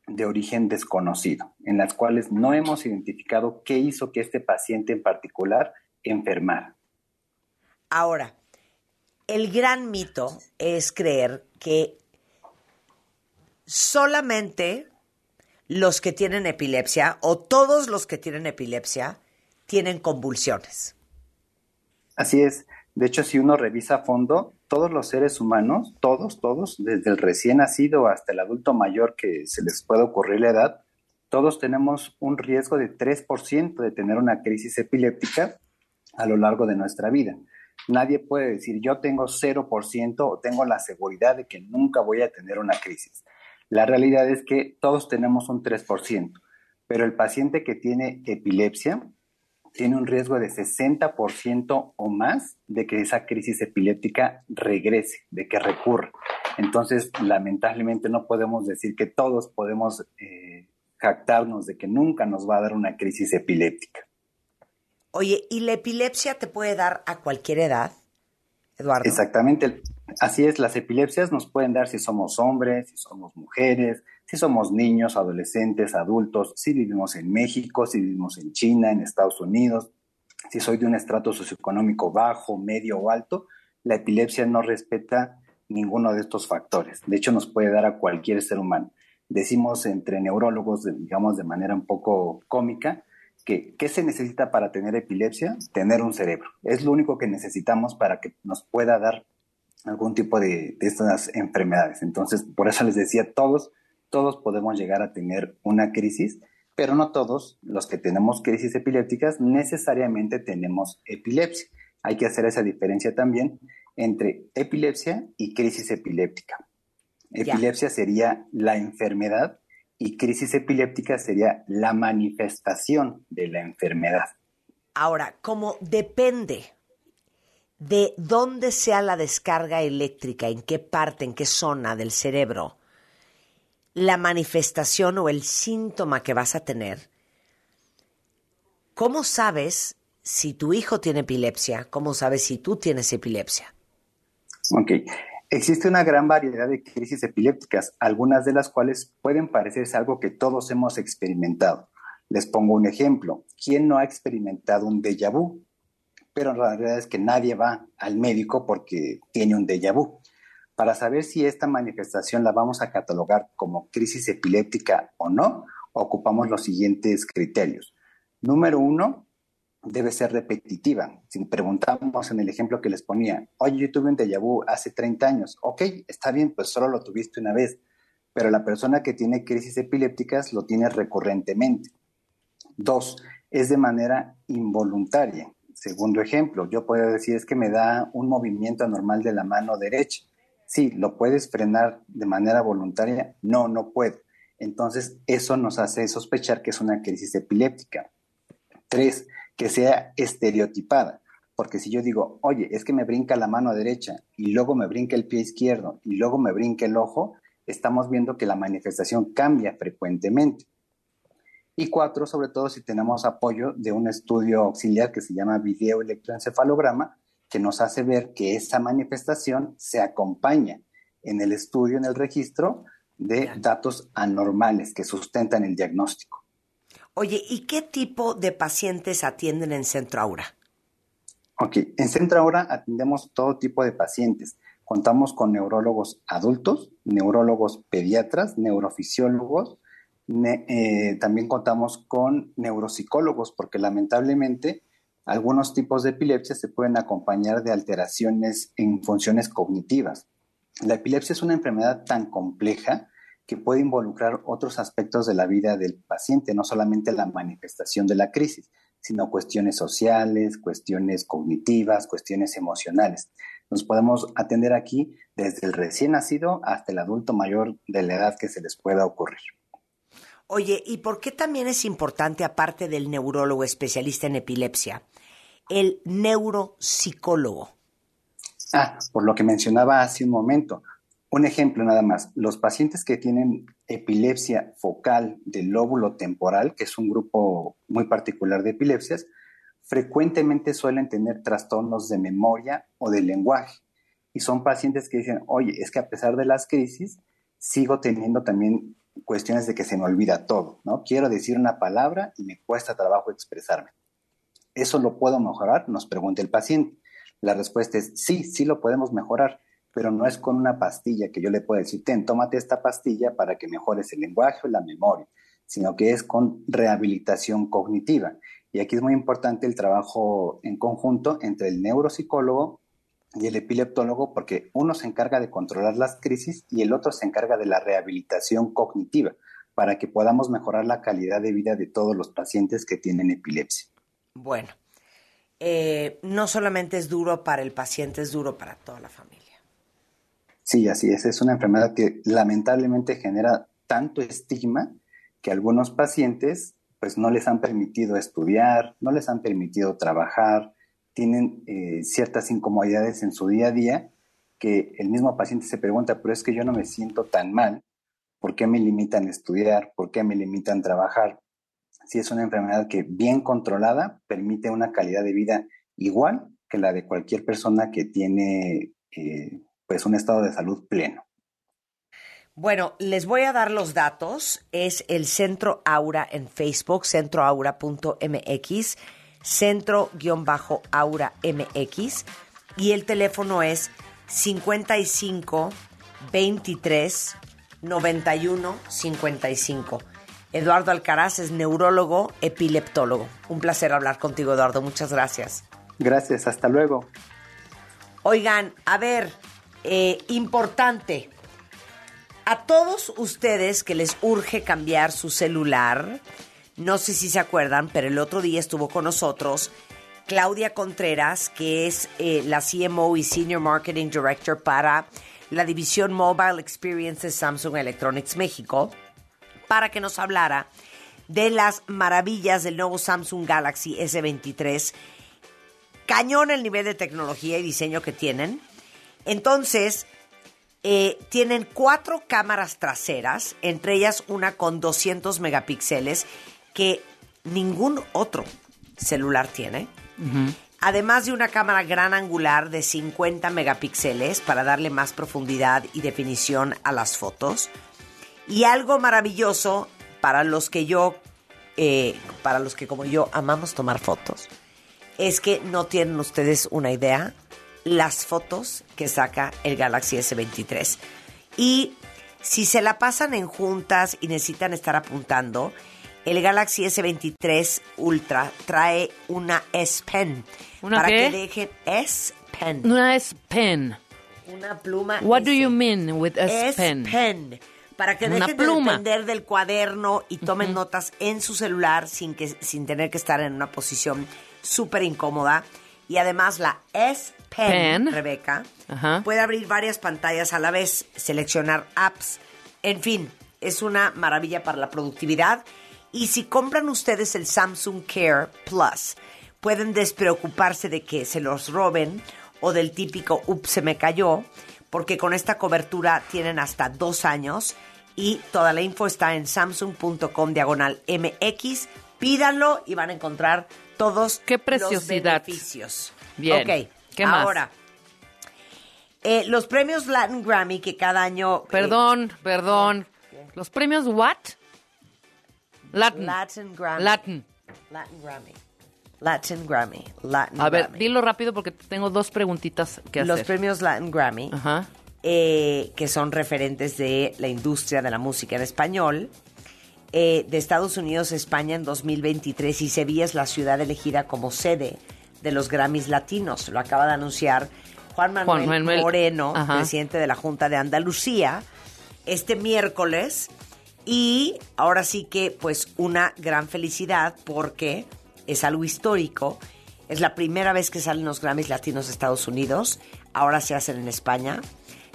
de origen desconocido, en las cuales no hemos identificado qué hizo que este paciente en particular enfermara. Ahora, el gran mito es creer que solamente los que tienen epilepsia o todos los que tienen epilepsia tienen convulsiones. Así es. De hecho, si uno revisa a fondo, todos los seres humanos, todos, todos, desde el recién nacido hasta el adulto mayor que se les puede ocurrir la edad, todos tenemos un riesgo de 3% de tener una crisis epiléptica a lo largo de nuestra vida. Nadie puede decir yo tengo 0% o tengo la seguridad de que nunca voy a tener una crisis. La realidad es que todos tenemos un 3%, pero el paciente que tiene epilepsia tiene un riesgo de 60% o más de que esa crisis epiléptica regrese, de que recurra. Entonces, lamentablemente no podemos decir que todos podemos eh, jactarnos de que nunca nos va a dar una crisis epiléptica. Oye, ¿y la epilepsia te puede dar a cualquier edad, Eduardo? Exactamente. Así es, las epilepsias nos pueden dar si somos hombres, si somos mujeres, si somos niños, adolescentes, adultos, si vivimos en México, si vivimos en China, en Estados Unidos, si soy de un estrato socioeconómico bajo, medio o alto, la epilepsia no respeta ninguno de estos factores. De hecho, nos puede dar a cualquier ser humano. Decimos entre neurólogos, digamos de manera un poco cómica, que ¿qué se necesita para tener epilepsia? Tener un cerebro. Es lo único que necesitamos para que nos pueda dar algún tipo de, de estas enfermedades. Entonces, por eso les decía, todos, todos podemos llegar a tener una crisis, pero no todos los que tenemos crisis epilépticas necesariamente tenemos epilepsia. Hay que hacer esa diferencia también entre epilepsia y crisis epiléptica. Epilepsia sería la enfermedad y crisis epiléptica sería la manifestación de la enfermedad. Ahora, como depende de dónde sea la descarga eléctrica, en qué parte, en qué zona del cerebro, la manifestación o el síntoma que vas a tener, ¿cómo sabes si tu hijo tiene epilepsia? ¿Cómo sabes si tú tienes epilepsia? Ok. Existe una gran variedad de crisis epilépticas, algunas de las cuales pueden parecerse algo que todos hemos experimentado. Les pongo un ejemplo. ¿Quién no ha experimentado un déjà vu? Pero la realidad es que nadie va al médico porque tiene un déjà vu. Para saber si esta manifestación la vamos a catalogar como crisis epiléptica o no, ocupamos los siguientes criterios. Número uno, debe ser repetitiva. Si preguntamos en el ejemplo que les ponía, oye, yo tuve un déjà vu hace 30 años, ok, está bien, pues solo lo tuviste una vez, pero la persona que tiene crisis epilépticas lo tiene recurrentemente. Dos, es de manera involuntaria. Segundo ejemplo, yo puedo decir es que me da un movimiento anormal de la mano derecha. Sí, ¿lo puedes frenar de manera voluntaria? No, no puedo. Entonces, eso nos hace sospechar que es una crisis epiléptica. Tres, que sea estereotipada. Porque si yo digo, oye, es que me brinca la mano derecha y luego me brinca el pie izquierdo y luego me brinca el ojo, estamos viendo que la manifestación cambia frecuentemente. Y cuatro, sobre todo si tenemos apoyo de un estudio auxiliar que se llama video electroencefalograma, que nos hace ver que esa manifestación se acompaña en el estudio, en el registro de datos anormales que sustentan el diagnóstico. Oye, ¿y qué tipo de pacientes atienden en Centro Aura? Ok, en Centro Aura atendemos todo tipo de pacientes. Contamos con neurólogos adultos, neurólogos pediatras, neurofisiólogos, eh, también contamos con neuropsicólogos, porque lamentablemente algunos tipos de epilepsia se pueden acompañar de alteraciones en funciones cognitivas. La epilepsia es una enfermedad tan compleja que puede involucrar otros aspectos de la vida del paciente, no solamente la manifestación de la crisis, sino cuestiones sociales, cuestiones cognitivas, cuestiones emocionales. Nos podemos atender aquí desde el recién nacido hasta el adulto mayor de la edad que se les pueda ocurrir. Oye, ¿y por qué también es importante, aparte del neurólogo especialista en epilepsia, el neuropsicólogo? Ah, por lo que mencionaba hace un momento. Un ejemplo nada más. Los pacientes que tienen epilepsia focal del lóbulo temporal, que es un grupo muy particular de epilepsias, frecuentemente suelen tener trastornos de memoria o de lenguaje. Y son pacientes que dicen, oye, es que a pesar de las crisis, sigo teniendo también cuestiones de que se me olvida todo, ¿no? Quiero decir una palabra y me cuesta trabajo expresarme. ¿Eso lo puedo mejorar? Nos pregunta el paciente. La respuesta es sí, sí lo podemos mejorar, pero no es con una pastilla que yo le pueda decir, ten, tómate esta pastilla para que mejores el lenguaje o la memoria, sino que es con rehabilitación cognitiva. Y aquí es muy importante el trabajo en conjunto entre el neuropsicólogo y el epileptólogo porque uno se encarga de controlar las crisis y el otro se encarga de la rehabilitación cognitiva para que podamos mejorar la calidad de vida de todos los pacientes que tienen epilepsia. Bueno, eh, no solamente es duro para el paciente, es duro para toda la familia. Sí, así es. Es una enfermedad que lamentablemente genera tanto estigma que algunos pacientes pues no les han permitido estudiar, no les han permitido trabajar, tienen eh, ciertas incomodidades en su día a día que el mismo paciente se pregunta, pero es que yo no me siento tan mal, ¿por qué me limitan a estudiar? ¿Por qué me limitan a trabajar? Si es una enfermedad que bien controlada permite una calidad de vida igual que la de cualquier persona que tiene eh, pues un estado de salud pleno. Bueno, les voy a dar los datos. Es el Centro Aura en Facebook, centroaura.mx centro-aura MX y el teléfono es 55 23 91 55. Eduardo Alcaraz es neurólogo, epileptólogo. Un placer hablar contigo, Eduardo. Muchas gracias. Gracias, hasta luego. Oigan, a ver, eh, importante. A todos ustedes que les urge cambiar su celular, no sé si se acuerdan, pero el otro día estuvo con nosotros Claudia Contreras, que es eh, la CMO y Senior Marketing Director para la división Mobile Experience de Samsung Electronics México, para que nos hablara de las maravillas del nuevo Samsung Galaxy S23. Cañón el nivel de tecnología y diseño que tienen. Entonces, eh, tienen cuatro cámaras traseras, entre ellas una con 200 megapíxeles que ningún otro celular tiene. Además de una cámara gran angular de 50 megapíxeles para darle más profundidad y definición a las fotos. Y algo maravilloso para los que yo, eh, para los que como yo amamos tomar fotos, es que no tienen ustedes una idea las fotos que saca el Galaxy S23. Y si se la pasan en juntas y necesitan estar apuntando, el Galaxy S23 Ultra trae una S Pen. ¿Una para qué? que dejen S Pen. Una S Pen. Una pluma. What do S. you mean with S S Pen? Pen. Para que dejen de depender del cuaderno y tomen notas en su celular sin, que, sin tener que estar en una posición súper incómoda. Y además la S Pen, Pen. Rebeca, puede abrir varias pantallas a la vez, seleccionar apps. En fin, es una maravilla para la productividad. Y si compran ustedes el Samsung Care Plus, pueden despreocuparse de que se los roben o del típico ups se me cayó, porque con esta cobertura tienen hasta dos años y toda la info está en samsung.com diagonal MX. Pídanlo y van a encontrar todos Qué los preciosidad. beneficios. Bien. Ok, ¿Qué más? ahora, eh, los premios Latin Grammy que cada año... eh, Perdón, perdón. ¿Los premios what? Latin. Latin Grammy. Latin. Latin Grammy. Latin Grammy. Latin A ver, Grammy. dilo rápido porque tengo dos preguntitas que Los hacer. premios Latin Grammy, Ajá. eh, que son referentes de la industria de la música en español, eh, de Estados Unidos a España en 2023 y Sevilla es la ciudad elegida como sede de los Grammys Latinos. Lo acaba de anunciar Juan Manuel, Juan Manuel. Moreno, Ajá. presidente de la Junta de Andalucía, este miércoles. Y ahora sí que, pues, una gran felicidad porque es algo histórico. Es la primera vez que salen los Grammys Latinos de Estados Unidos. Ahora se hacen en España.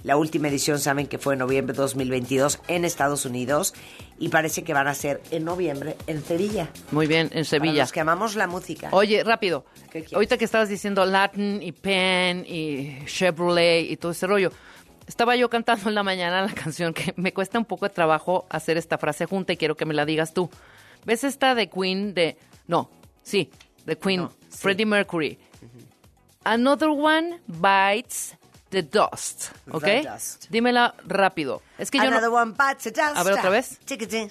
La última edición saben que fue en noviembre de 2022 en Estados Unidos. Y parece que van a ser en noviembre en Sevilla. Muy bien, en Para Sevilla. los que amamos la música. Oye, rápido. Ahorita que estabas diciendo Latin y Penn y Chevrolet y todo ese rollo. Estaba yo cantando en la mañana la canción que me cuesta un poco de trabajo hacer esta frase junta y quiero que me la digas tú. ¿Ves esta de Queen de... No, sí, de Queen, Freddie Mercury. Another one bites the dust, ¿ok? The dust. Dímela rápido. Es que yo Another no... one bites the dust. A ver, ¿otra vez? Chiquitín.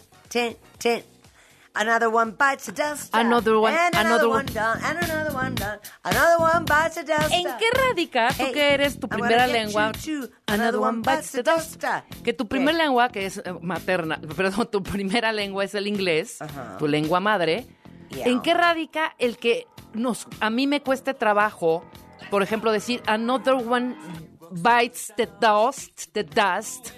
Another one bites the dust. Another one, And another one. done, and another one done. Another one bites the dust. ¿En qué radica tú Hey, que eres tu I'm primera lengua? you. Another one bites the dust. Que tu primer ¿Qué? lengua, que es eh, materna, perdón, tu primera lengua es el inglés, tu lengua madre. Yeah. ¿En qué radica el que nos, a mí me cueste trabajo, por ejemplo, decir another one bites the dust, the dust,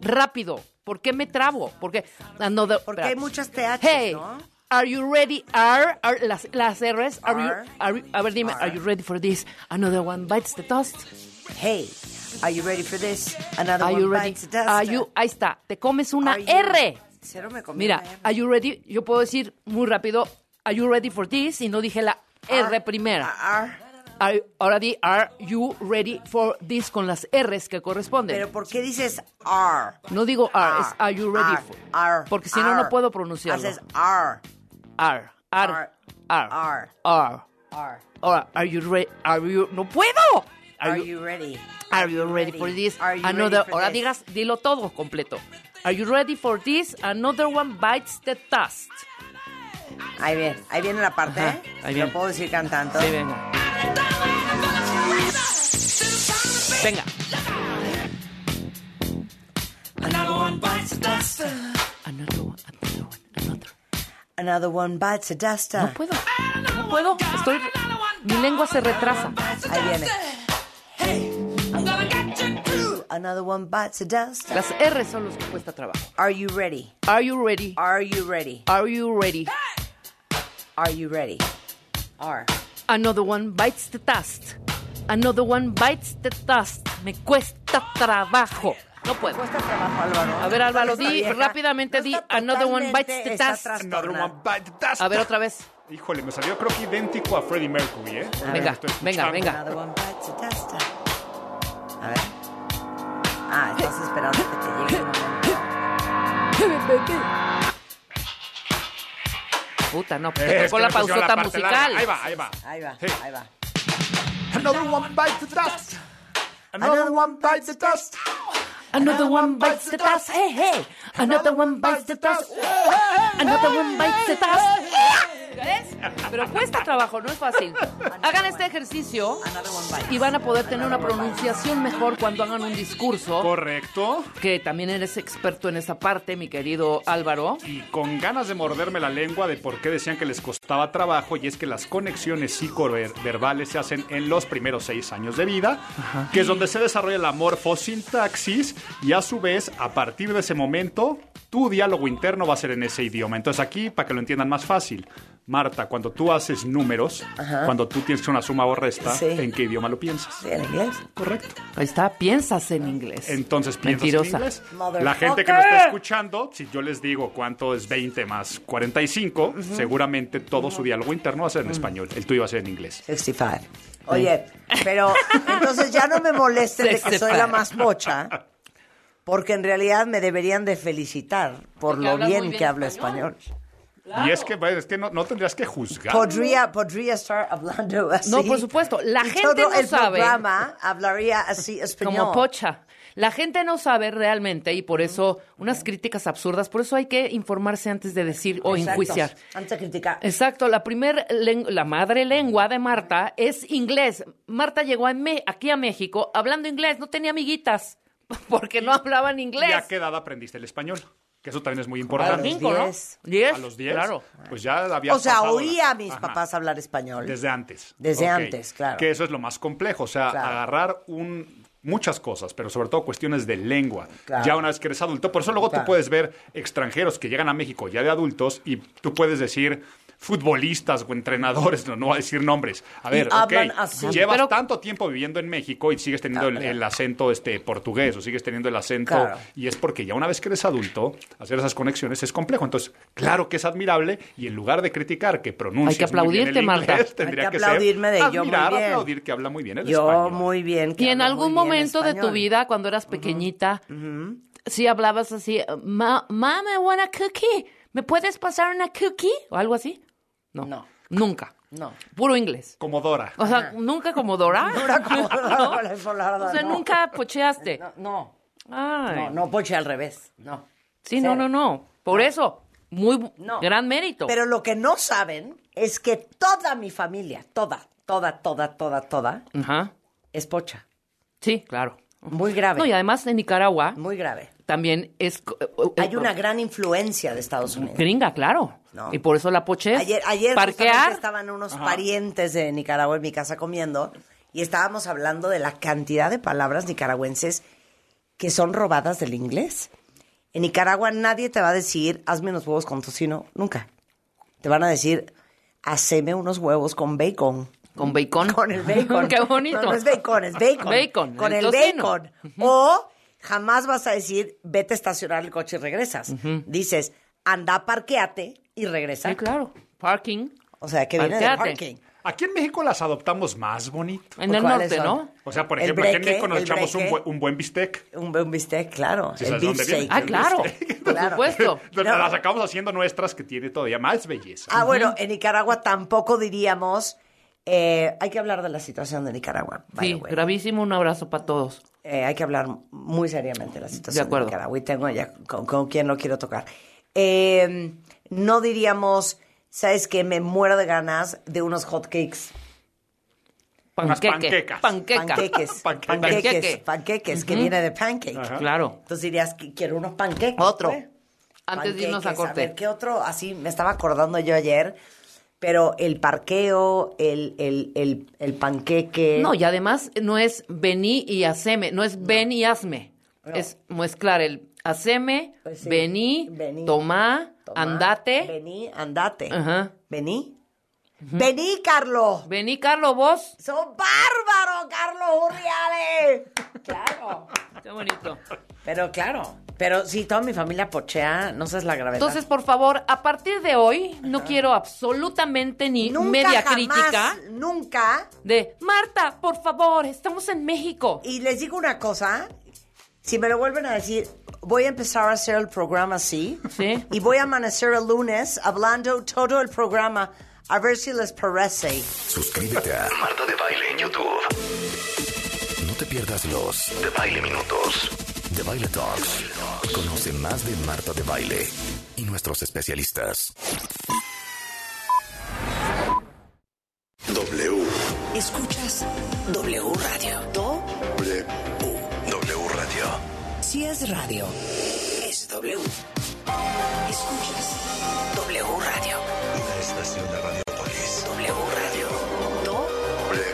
rápido? ¿Por qué me trabo? Porque another, Porque hay muchas TH, Hey, ¿no? Are you ready? Are, are- las, las R's. Are, Are. you, are a ver, dime, are. you ready for this? Another one bites the dust. Hey, are you ready for this? Another Are one you ready? bites the dust. Are you, ahí está, te comes una you- R. Cero me comí Mira, una R. are you ready? Yo puedo decir muy rápido, are you ready for this? Y no dije la R primera. Are. Are- ahora di, are you ready for this con las R's que corresponden. Pero ¿por qué dices are? no digo are, es are you ready Are, for. are, porque si no, are. no puedo pronunciarlo. Haces are. Are, are, Are. are, Are. are. Are. Ahora, are you ready? Are you, no puedo. Are you ready? Are you ready for this? Are you Another, ready for ahora this? digas, dilo todo completo. Are you ready for this? Another one bites the dust. Ahí viene, ahí viene la parte. Ajá, ¿eh? ahí Lo viene. puedo decir cantando. Sí, venga. Venga. Another one bites the dust. Another one, another one, another. Another one bites the dust. No puedo, no puedo. Estoy, mi lengua se retrasa. Ahí viene. Another one bites the dust. Las R son los que cuesta trabajo. Are you ready? Are you ready? Are you ready? Are you ready? Are you ready? Are. Another one bites the dust. Another one bites the dust. Me cuesta trabajo. No puedo. Cuesta trabajo, Álvaro. A ver, Álvaro, di rápidamente, no di another one bites the dust. Another one bite the dust. A ver, otra vez. Híjole, me salió creo que idéntico a Freddie Mercury, ¿eh? Venga, venga, venga. Another one bites the dust. A ver. Ah, estás esperando que te llegue el momento. Puta, no, Eh, te es tocó la me pausota parte musical. larga. Ahí va, ahí va. Ahí va, Sí. ahí va. Another one bites the dust. Another one bites the dust. Another one bites the dust. Hey, hey. Another one bites the dust. Another one bites the dust. ¿Ves? Pero cuesta trabajo, no es fácil. Hagan este ejercicio y van a poder tener una pronunciación mejor cuando hagan un discurso. Correcto. Que también eres experto en esa parte, mi querido Álvaro. Y con ganas de morderme la lengua de por qué decían que les costaba trabajo, y es que las conexiones psicoverbales se hacen en los primeros seis años de vida, que es donde se desarrolla la morfosintaxis, y a su vez, a partir de ese momento, tu diálogo interno va a ser en ese idioma. Entonces aquí, para que lo entiendan más fácil, Marta, cuando tú haces números, Ajá. cuando tú tienes una suma o resta, Sí. ¿en qué idioma lo piensas? Sí, en inglés. Correcto. Ahí está, piensas en inglés. Entonces piensas Mentirosa. en inglés. La gente que nos está escuchando, si yo les digo cuánto es 20 más 45, seguramente todo su diálogo interno va a ser en español. El tuyo va a ser en inglés. 65. Oye, pero entonces ya no me molesten de que soy la más pocha, porque en realidad me deberían de felicitar por Porque lo bien, que hablo español. español. Y es que, es que no, no tendrías que juzgar. Podría, podría estar hablando así. No, por supuesto. La Y gente todo no el sabe. programa hablaría así español. Como pocha. La gente no sabe realmente y por eso unas críticas absurdas, por eso hay que informarse antes de decir o Exacto. enjuiciar. Antes de criticar. Exacto, la primer la madre lengua de Marta es inglés. Marta llegó a Me- aquí a México hablando inglés, no tenía amiguitas porque no hablaban ¿Y inglés. a qué edad aprendiste el español? Que eso también es muy A importante. los cinco, ¿no? diez. ¿Diez? A los 10. Claro. Pues ya había O sea, oía a mis papás hablar español. Desde antes. Desde antes, claro. Que eso es lo más complejo. O sea, Claro. agarrar un muchas cosas, pero sobre todo cuestiones de lengua. Claro. Ya una vez que eres adulto, por eso luego Claro. tú puedes ver extranjeros que llegan a México ya de adultos y tú puedes decir futbolistas o entrenadores, no, no voy a decir nombres. A ver, ok, hablan así. llevas Pero- tanto tiempo viviendo en México y sigues teniendo el, Claro. el acento este portugués o sigues teniendo el acento Claro. y es porque ya una vez que eres adulto, hacer esas conexiones es complejo. Entonces, claro que es admirable y en lugar de criticar que pronuncias Hay que muy bien el aplaudirte, Marta. inglés, Hay tendría que que, aplaudirme de yo muy admirar, bien. aplaudir que habla muy bien el Yo español. muy bien. que Y en algún muy momento de tu vida, cuando eras pequeñita, sí hablabas así, ma, ma, me want a cookie. ¿Me puedes pasar una cookie? ¿O algo así? No. No. Nunca. No. Puro inglés. Como Dora. O sea, nunca como Dora. Dora como Dora, O sea, no. nunca pocheaste. No, no, Ay. no, no poche al revés. No. Sí, no, no, no. Por eso, muy No. gran mérito. Pero lo que no saben es que toda mi familia, toda, toda, toda, toda, toda, Ajá. es pocha. Sí, claro. Muy grave. No, y además en Nicaragua Muy grave. también es eh, Hay una gran influencia de Estados Unidos. gringa, claro. No. Y por eso la poche es Ayer, ayer parquear. estaban unos parientes de Nicaragua en mi casa comiendo y estábamos hablando de la cantidad de palabras nicaragüenses que son robadas del inglés. En Nicaragua nadie te va a decir, hazme unos huevos con tocino, nunca. Te van a decir, haceme unos huevos con bacon. Con bacon. Con el bacon. Qué bonito. No, no es bacon, es bacon. Bacon, Con el bacon. O jamás vas a decir, vete a estacionar el coche y regresas. Dices, anda, parqueate y regresa. Sí, claro. Parking. O sea, que viene de parking. Aquí en México las adoptamos más bonito. En el ¿Cuáles norte, son? ¿no? O sea, por ejemplo, aquí en breque, México nos echamos un, breque. buen- un buen bistec. Un buen bistec, claro. Sí, el ¿sabes dónde viene? beefsteak. Ah, claro. Por supuesto. No. Las acabamos haciendo nuestras que tiene todavía más belleza. Ah, bueno, en Nicaragua tampoco diríamos. eh, hay que hablar de la situación de Nicaragua. Sí, way. gravísimo. Un abrazo para todos. Eh, hay que hablar muy seriamente de la situación De de, acuerdo. Nicaragua. Y tengo ya con, con quién lo quiero tocar. Eh, no diríamos, ¿sabes qué? Me muero de ganas de unos hot cakes. Unas Panqueque. panquecas. Panqueca. Panqueques. Panqueque. Panqueques. Panqueque. Panqueques, que viene de pancake. Ajá. Claro. Entonces dirías, que quiero unos panqueques. Otro. Antes de irnos a Panqueques, corte. ver, ¿qué otro? Así me estaba acordando yo ayer. Pero el parqueo, el, el, el, el panqueque. No, y además no es vení y haceme, no es ven y hazme. Es mezclar el haceme, Pues sí. vení, Vení. tomá, Tomá, andate. Vení, andate. Ajá. Vení. Vení, Carlos. Vení, Carlos, vos. Son bárbaros, Carlos Urriales. Claro. Qué bonito. Pero claro. Pero si toda mi familia pochea, no sabes la gravedad. Entonces, por favor, a partir de hoy, no quiero absolutamente ni nunca media jamás, crítica Nunca. de Marta, por favor, estamos en México. Y les digo una cosa. Si me lo vuelven a decir, voy a empezar a hacer el programa así. Sí. Y voy a amanecer el lunes hablando todo el programa. A ver si les parece. Suscríbete a Marta de Baile en YouTube. No te pierdas los de Baile Minutos, de Baile Talks. Conoce más de Marta de Baile y nuestros especialistas. Escuchas W Radio. Si es radio, es W. Escuchas W Radio. Una estación de Radiopolis. W Radio. Do W.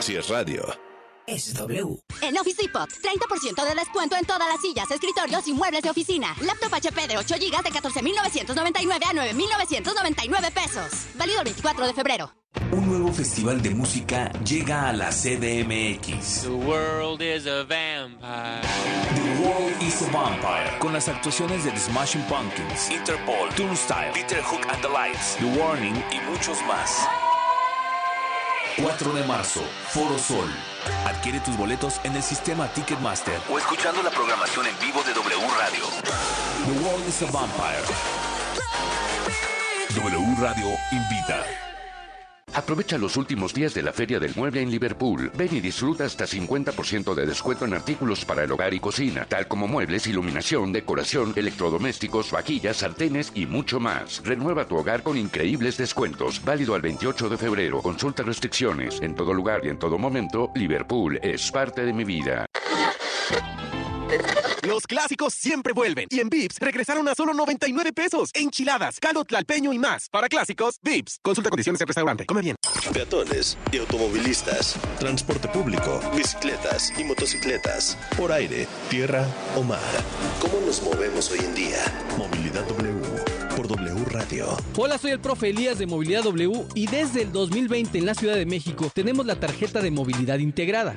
Si es radio. Es W. En Office Depot, 30% de descuento en todas las sillas, escritorios y muebles de oficina. Laptop HP de 8 GB de 14,999 a 9,999 pesos. Válido el 24 de febrero. Un nuevo festival de música llega a la CDMX. The world is a vampire. The World is a Vampire. Con las actuaciones de The Smashing Pumpkins, Interpol, Turnstile, Peter Hook and the Lights, The Warning y muchos más. 4 de marzo, Foro Sol. Adquiere tus boletos en el sistema Ticketmaster o escuchando la programación en vivo de W Radio. The World is a Vampire. W Radio invita. Aprovecha los últimos días de la Feria del Mueble en Liverpool. Ven y disfruta hasta 50% de descuento en artículos para el hogar y cocina, tal como muebles, iluminación, decoración, electrodomésticos, vajillas, sartenes y mucho más. Renueva tu hogar con increíbles descuentos. Válido al 28 de febrero. Consulta restricciones. En todo lugar y en todo momento, Liverpool es parte de mi vida. Los clásicos siempre vuelven. Y en Vips regresaron a solo 99 pesos. Enchiladas, caldo tlalpeño y más. Para clásicos, Vips. Consulta condiciones en restaurante. Come bien. Peatones y automovilistas, transporte público, bicicletas y motocicletas, por aire, tierra o mar. ¿Cómo nos movemos hoy en día? Movilidad W por W Radio. Hola, soy el profe Elías de Movilidad W y desde el 2020 en la Ciudad de México tenemos la tarjeta de movilidad integrada.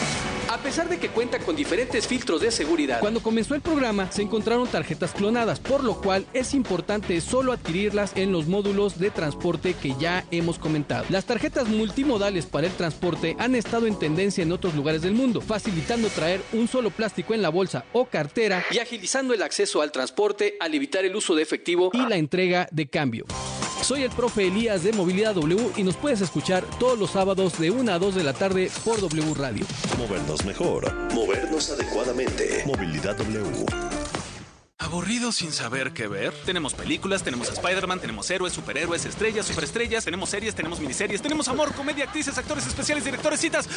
A pesar de que cuenta con diferentes filtros de seguridad, cuando comenzó el programa se encontraron tarjetas clonadas, por lo cual es importante solo adquirirlas en los módulos de transporte que ya hemos comentado. Las tarjetas multimodales para el transporte han estado en tendencia en otros lugares del mundo, facilitando traer un solo plástico en la bolsa o cartera y agilizando el acceso al transporte al evitar el uso de efectivo y la entrega de cambio. Soy el profe Elías de Movilidad W y nos puedes escuchar todos los sábados de 1 a 2 de la tarde por W Radio. Mejor, movernos adecuadamente. Movilidad W. ¿Aburrido sin saber qué ver? Tenemos películas, tenemos a Spider-Man, tenemos héroes, superhéroes, estrellas, superestrellas, tenemos series, tenemos miniseries, tenemos amor, comedia, actrices, actores especiales, directores, citas.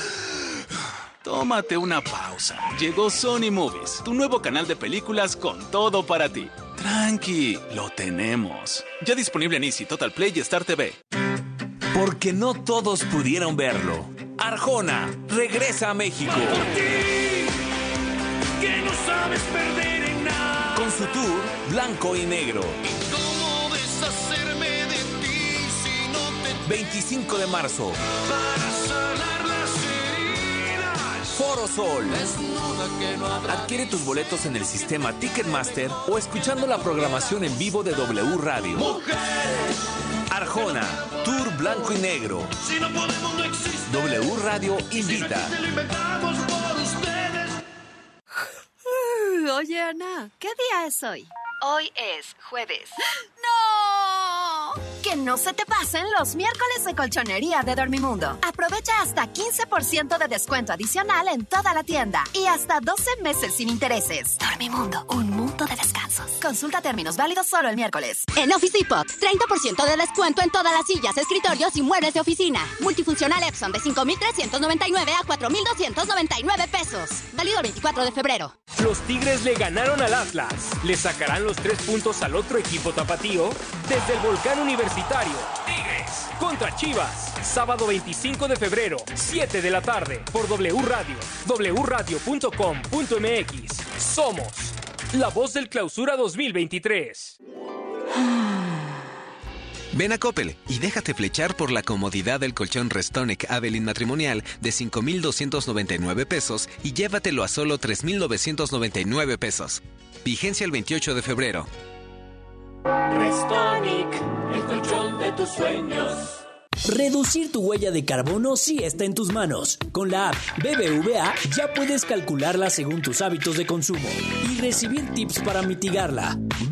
Tómate una pausa. Llegó Sony Movies, tu nuevo canal de películas con todo para ti. Tranqui, lo tenemos. Ya disponible en Easy, Total Play y Star TV. Porque no todos pudieron verlo. Arjona regresa a México. Que no sabes perder en nada. Con su tour Blanco y Negro. ¿Cómo deshacerme de ti si no te 25 de marzo. para sanar las heridas? Foro Sol. Desnuda que no habrá Adquiere tus boletos en el sistema Ticketmaster o escuchando la programación en vivo de W Radio. mujer. Arjona, Tour Blanco y Negro. Si no podemos, no existe. W Radio Si no invita. existe, lo inventamos por ustedes. Oye, Ana, ¿qué día es hoy? Hoy es jueves. ¡No! Que no se te pasen los miércoles de colchonería de Dormimundo. Aprovecha hasta 15% de descuento adicional en toda la tienda y hasta 12 meses sin intereses. Dormimundo, un mundo de descansos. Consulta términos válidos solo el miércoles. En Office Depot, 30% de descuento en todas las sillas, escritorios y muebles de oficina. Multifuncional Epson de 5,399 a 4,299 pesos. Válido el 24 de febrero. Los Tigres le ganaron al Atlas. Le sacarán los tres puntos al otro equipo tapatío desde el volcán universitario. Tigres contra Chivas. Sábado 25 de febrero, 7 de la tarde, por W Radio, wradio.com.mx. Somos la voz del clausura 2023. Ven a Coppel y déjate flechar por la comodidad del colchón Restonic Avelin matrimonial de 5,299 pesos y llévatelo a solo 3,999 pesos. Vigencia el 28 de febrero. Restonic, el colchón tus sueños. Reducir tu huella de carbono sí está en tus manos. Con la app BBVA ya puedes calcularla según tus hábitos de consumo y recibir tips para mitigarla.